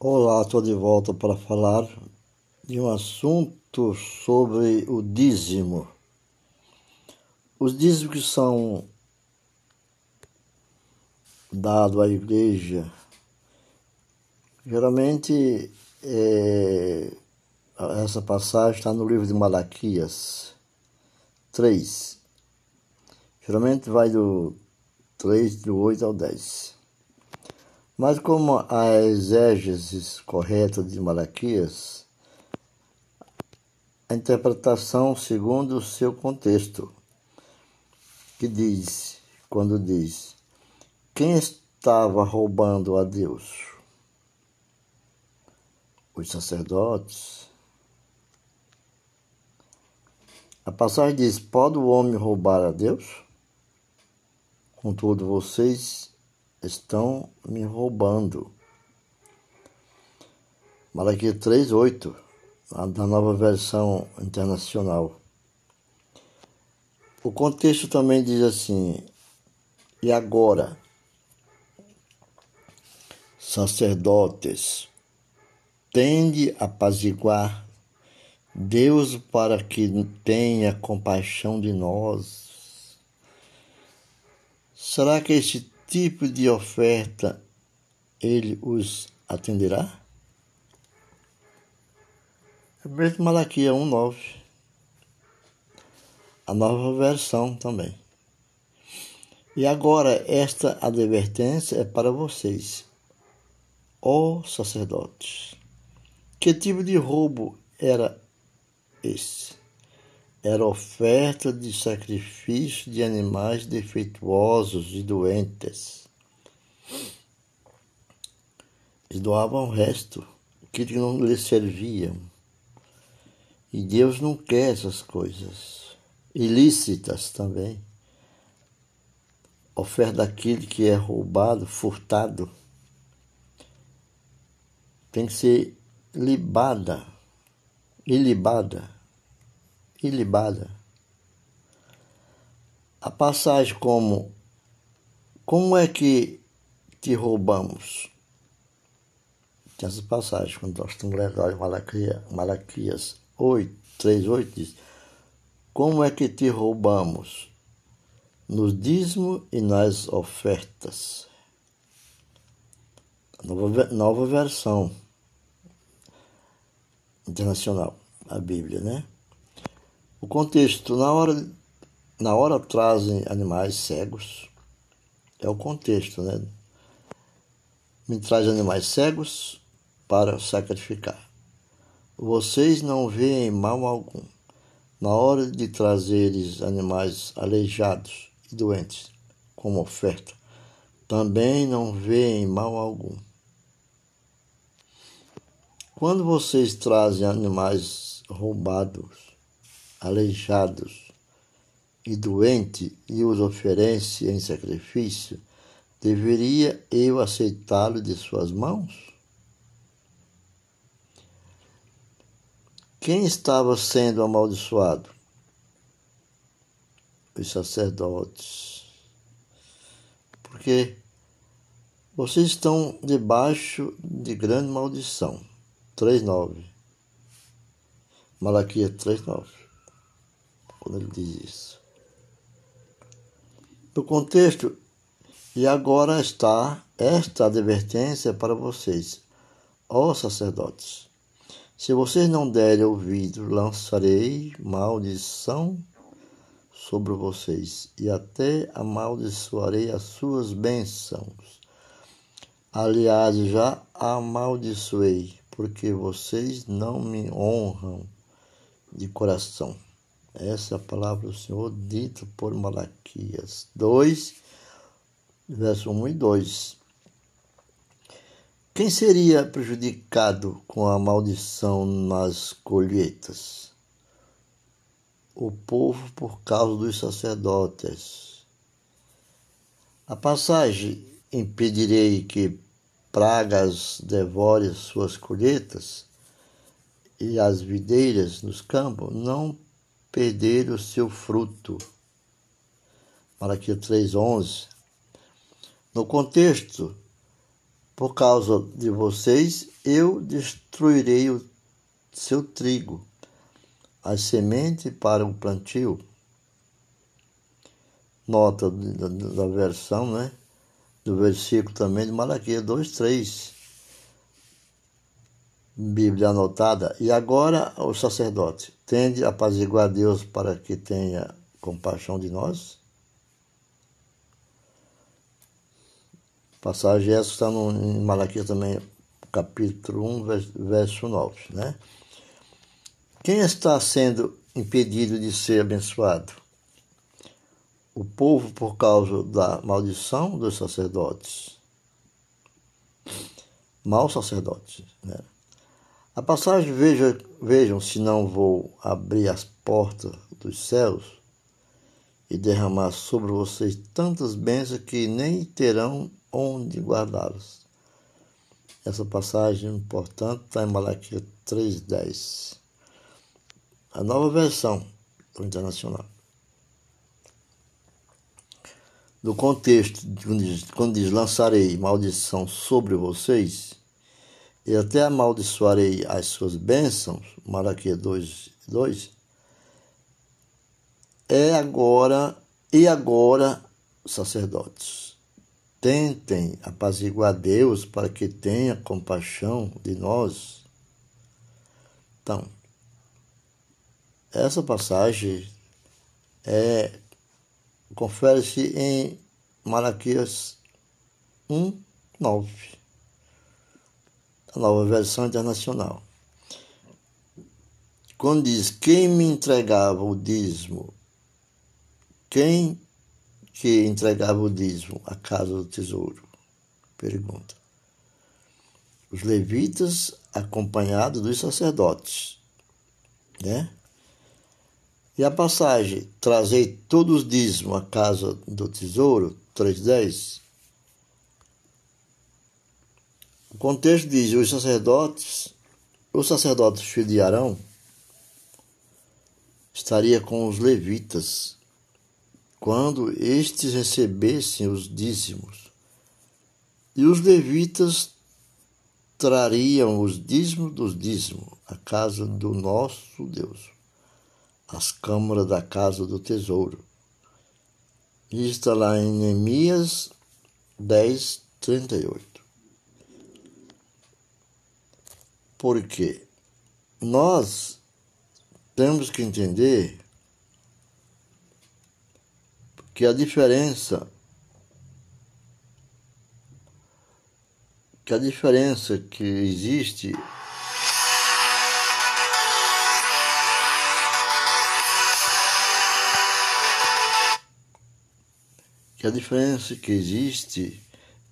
Olá, estou de volta para falar de um assunto sobre o dízimo. Os dízimos que são dados à igreja, geralmente é, essa passagem está no livro de Malaquias 3. Geralmente vai do 3, do 8 ao 10. Mas como a exégese correta de Malaquias, a interpretação segundo o seu contexto, que diz, quando diz, quem estava roubando a Deus? Os sacerdotes. A passagem diz: Pode o homem roubar a Deus? Contudo, vocês estão me roubando. Malaquias 3:8, da nova versão internacional. O contexto também diz assim: E agora, sacerdotes, tende a apaziguar Deus para que tenha compaixão de nós. Será que este tipo de oferta ele os atenderá? É mesmo Malaquias 1,9. A nova versão também. E agora, esta advertência é para vocês, ó sacerdotes. Que tipo de roubo era esse? Era oferta de sacrifício de animais defeituosos e doentes. Eles doavam o resto, que não lhes serviam. E Deus não quer essas coisas. Ilícitas também. Oferta daquele que é roubado, furtado. Tem que ser libada, ilibada ilibada. A passagem como Como é que te roubamos? Tem essa passagem, quando nós estamos lendo Malaquias, Malaquias 8, 3, 8 diz Como é que te roubamos? Nos dízimos e nas ofertas. Nova, nova versão internacional, a Bíblia, né? O contexto, na hora, na hora trazem animais cegos, é o contexto, né? Me traz animais cegos para sacrificar. Vocês não veem mal algum. Na hora de trazeres animais aleijados e doentes como oferta, também não veem mal algum. Quando vocês trazem animais roubados aleijados e doente e os oferece em sacrifício, deveria eu aceitá-lo de suas mãos? Quem estava sendo amaldiçoado? Os sacerdotes. Porque vocês estão debaixo de grande maldição. 3.9. Malaquias 3.9 quando ele diz isso. No contexto, e agora está esta advertência para vocês, ó sacerdotes. Se vocês não derem ouvido, lançarei maldição sobre vocês e até amaldiçoarei as suas bênçãos. Aliás, já amaldiçoei, porque vocês não me honram de coração. Essa é a palavra do Senhor dita por Malaquias 2, verso 1 e 2. Quem seria prejudicado com a maldição nas colheitas? O povo por causa dos sacerdotes. A passagem impedirei que pragas devorem suas colheitas e as videiras nos campos não perder o seu fruto. Malaquias 3,11. No contexto, Por causa de vocês, eu destruirei o seu trigo, as sementes para o plantio. Nota da, da versão, né? Do versículo também de Malaquias 2, 3. Bíblia anotada. E agora o sacerdote tende a apaziguar Deus para que tenha compaixão de nós? Passagem essa está no, em Malaquias também, capítulo 1, verso 9, né? Quem está sendo impedido de ser abençoado? O povo por causa da maldição dos sacerdotes. Maus sacerdotes, né? A passagem, veja, vejam se não vou abrir as portas dos céus e derramar sobre vocês tantas bênçãos que nem terão onde guardá-los. Essa passagem, portanto, está em Malaquias 3,10. A nova versão do internacional. No contexto, quando diz lançarei maldição sobre vocês, e até amaldiçoarei as suas bênçãos, Malaquias 2, 2, é agora, e agora, sacerdotes, tentem apaziguar Deus para que tenha compaixão de nós. Então, essa passagem é confere-se em Malaquias 1, 9 a nova versão internacional. Quando diz quem me entregava o dízimo, quem que entregava o dízimo à casa do tesouro? Pergunta. Os levitas acompanhados dos sacerdotes, né? E a passagem, trazei todos os dízimos à casa do tesouro, 3.10, o contexto diz: os sacerdotes, o sacerdote filho de Arão, estaria com os levitas quando estes recebessem os dízimos. E os levitas trariam os dízimos dos dízimos à casa do nosso Deus, às câmaras da casa do tesouro. Isso está lá em Neemias 10, 38. Porque nós temos que entender que a diferença que a diferença que existe que a diferença que existe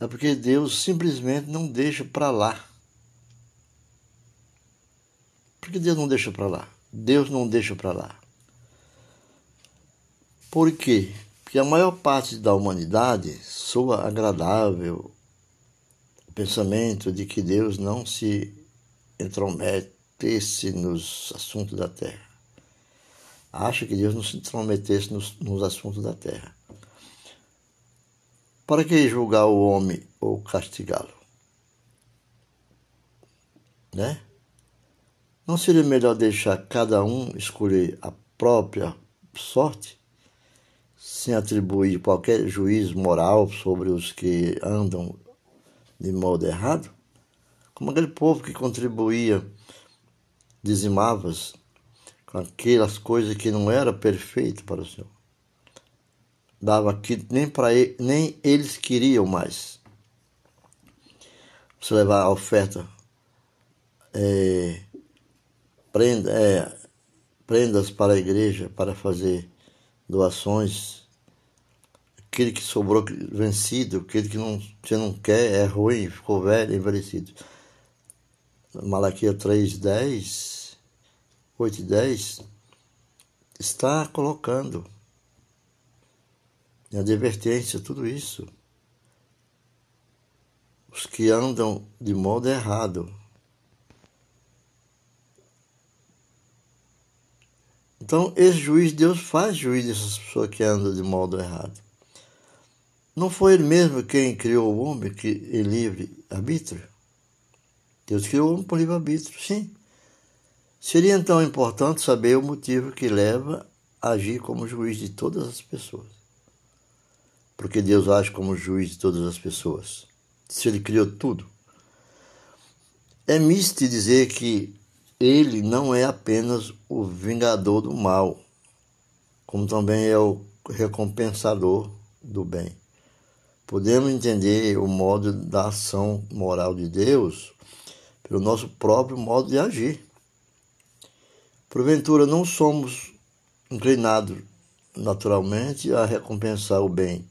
é porque Deus simplesmente não deixa para lá por que Deus não deixa para lá? Deus não deixa para lá. Por quê? Porque a maior parte da humanidade soa agradável o pensamento de que Deus não se intrometesse nos assuntos da terra. Acha que Deus não se intrometesse nos, nos assuntos da terra. Para que julgar o homem ou castigá-lo? Né? Não seria melhor deixar cada um escolher a própria sorte, sem atribuir qualquer juízo moral sobre os que andam de modo errado? Como aquele povo que contribuía, dizimavas com aquelas coisas que não era perfeito para o Senhor. Dava aquilo nem para ele, nem eles queriam mais. Você levar a oferta é, prenda, é, prendas para a igreja para fazer doações. Aquele que sobrou vencido, aquele que não, você não quer, é ruim, ficou velho, envelhecido. Malaquias 3, 10, 8 e 10, está colocando em advertência tudo isso. Os que andam de modo errado, Então, esse juiz, Deus faz juiz dessas pessoas que andam de modo errado. Não foi ele mesmo quem criou o homem que é livre arbítrio? Deus criou o homem por livre arbítrio, sim. Seria então importante saber o motivo que leva a agir como juiz de todas as pessoas. Porque Deus age como juiz de todas as pessoas. Se ele criou tudo. É misto dizer que ele não é apenas o vingador do mal, como também é o recompensador do bem. Podemos entender o modo da ação moral de Deus pelo nosso próprio modo de agir. Porventura, não somos inclinados naturalmente a recompensar o bem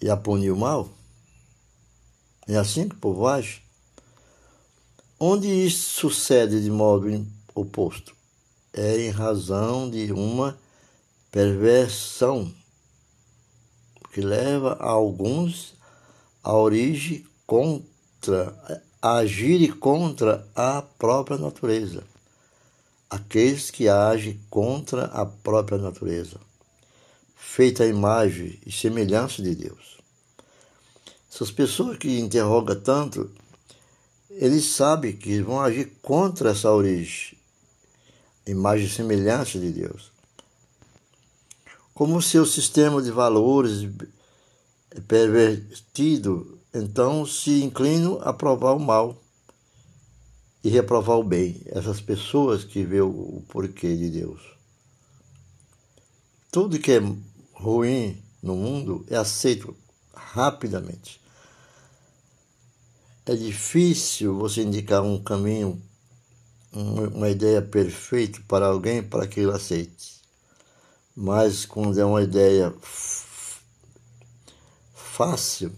e a punir o mal? É assim que o povo age? Onde isso sucede de modo oposto? É em razão de uma perversão que leva a alguns a origem contra, a agir contra a própria natureza. Aqueles que agem contra a própria natureza, feita a imagem e semelhança de Deus. Essas pessoas que interrogam tanto, eles sabem que vão agir contra essa origem, imagem e semelhança de Deus como seu sistema de valores é pervertido, então se inclinam a provar o mal e reprovar o bem. Essas pessoas que vê o porquê de Deus. Tudo que é ruim no mundo é aceito rapidamente. É difícil você indicar um caminho, uma ideia perfeita para alguém para que ele aceite mas quando é uma ideia fácil,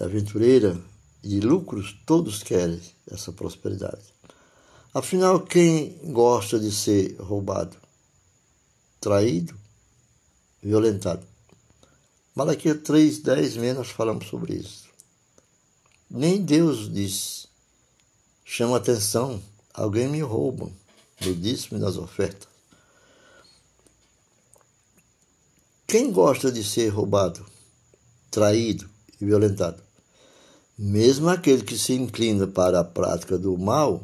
aventureira e de lucros, todos querem essa prosperidade. Afinal, quem gosta de ser roubado, traído, violentado? Malaquias 3, 10 menos falamos sobre isso. Nem Deus diz, chama atenção, alguém me rouba do dízimo e das ofertas. Quem gosta de ser roubado, traído e violentado? Mesmo aquele que se inclina para a prática do mal,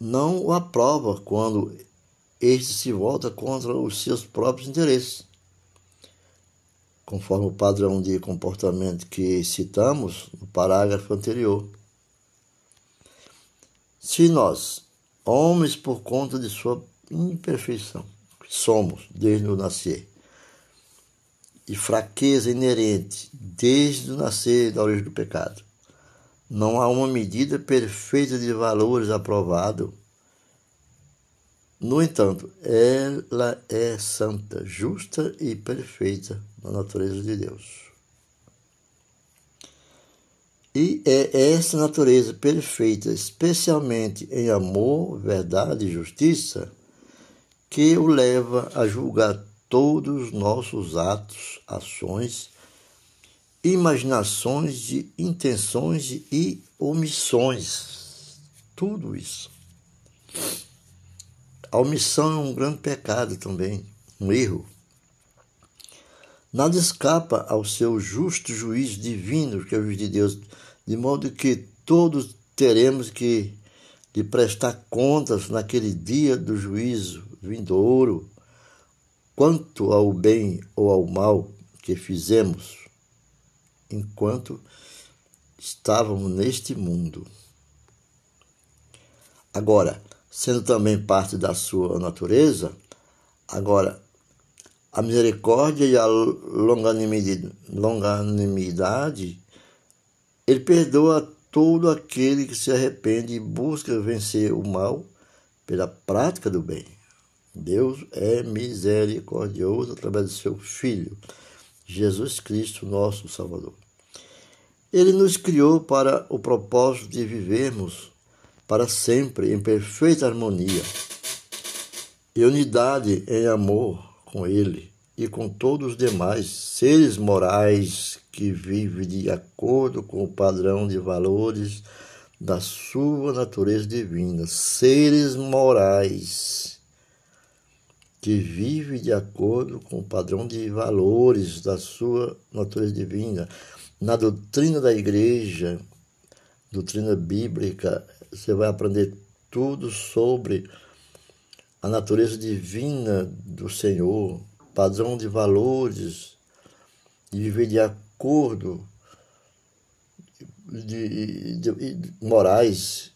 não o aprova quando este se volta contra os seus próprios interesses. Conforme o padrão de comportamento que citamos no parágrafo anterior. Se nós, homens por conta de sua imperfeição, somos desde o nascer, e fraqueza inerente desde o nascer da origem do pecado. Não há uma medida perfeita de valores aprovado. No entanto, ela é santa, justa e perfeita na natureza de Deus. E é essa natureza perfeita, especialmente em amor, verdade e justiça, que o leva a julgar todos os nossos atos, ações, imaginações e intenções e omissões. Tudo isso. A omissão é um grande pecado também, um erro. Nada escapa ao seu justo juízo divino, que é o juiz de Deus, de modo que todos teremos que lhe prestar contas naquele dia do juízo vindouro quanto ao bem ou ao mal que fizemos enquanto estávamos neste mundo. Agora, sendo também parte da sua natureza, agora a misericórdia e a longanimidade, ele perdoa todo aquele que se arrepende e busca vencer o mal pela prática do bem. Deus é misericordioso através do seu Filho, Jesus Cristo, nosso Salvador. Ele nos criou para o propósito de vivermos para sempre em perfeita harmonia e unidade em amor com Ele e com todos os demais seres morais que vivem de acordo com o padrão de valores da sua natureza divina. Seres morais que vive de acordo com o padrão de valores da sua natureza divina. Na doutrina da igreja, doutrina bíblica, você vai aprender tudo sobre a natureza divina do Senhor, padrão de valores, de viver de acordo de, de, de morais.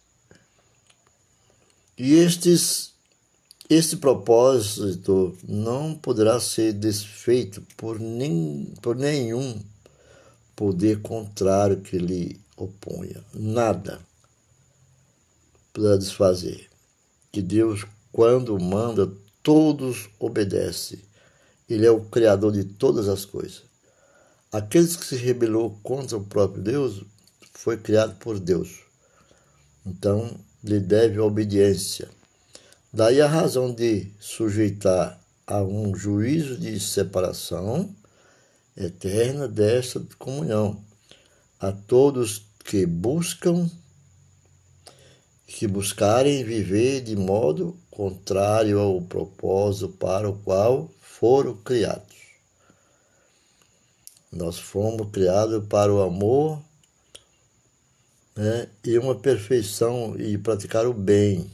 E estes, este propósito não poderá ser desfeito por, nem, por nenhum poder contrário que lhe oponha. Nada para desfazer. Que Deus, quando manda, todos obedecem. Ele é o Criador de todas as coisas. Aqueles que se rebelou contra o próprio Deus foi criado por Deus. Então, lhe deve obediência. Daí a razão de sujeitar a um juízo de separação eterna desta comunhão a todos que buscam que buscarem viver de modo contrário ao propósito para o qual foram criados. Nós fomos criados para o amor né, e uma perfeição e praticar o bem.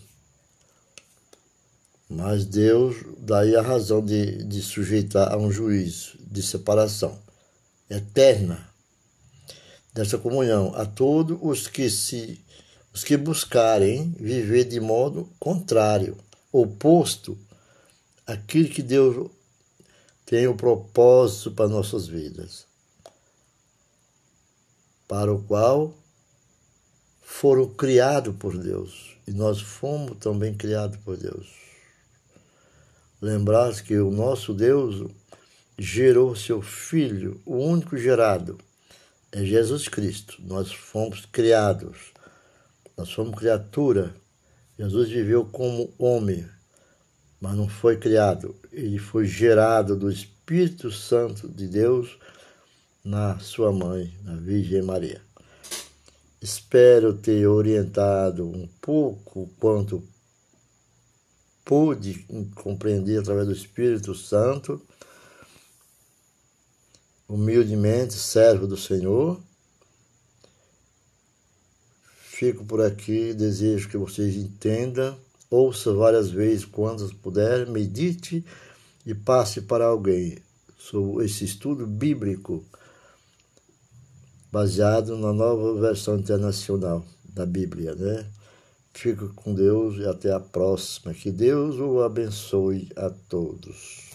Mas Deus, daí a razão de, de sujeitar a um juízo de separação eterna dessa comunhão a todos os que se os que buscarem viver de modo contrário, oposto àquilo que Deus tem o propósito para nossas vidas, para o qual foram criados por Deus e nós fomos também criados por Deus. Lembrar que o nosso Deus gerou seu Filho, o único gerado, é Jesus Cristo. Nós fomos criados nós somos criatura. Jesus viveu como homem, mas não foi criado. Ele foi gerado do Espírito Santo de Deus na sua mãe, na Virgem Maria. Espero ter orientado um pouco quanto pude compreender através do Espírito Santo. Humildemente, servo do Senhor Fico por aqui, desejo que vocês entendam, ouça várias vezes, quantas puder, medite e passe para alguém sobre esse estudo bíblico baseado na nova versão internacional da Bíblia, né? Fico com Deus e até a próxima. Que Deus o abençoe a todos.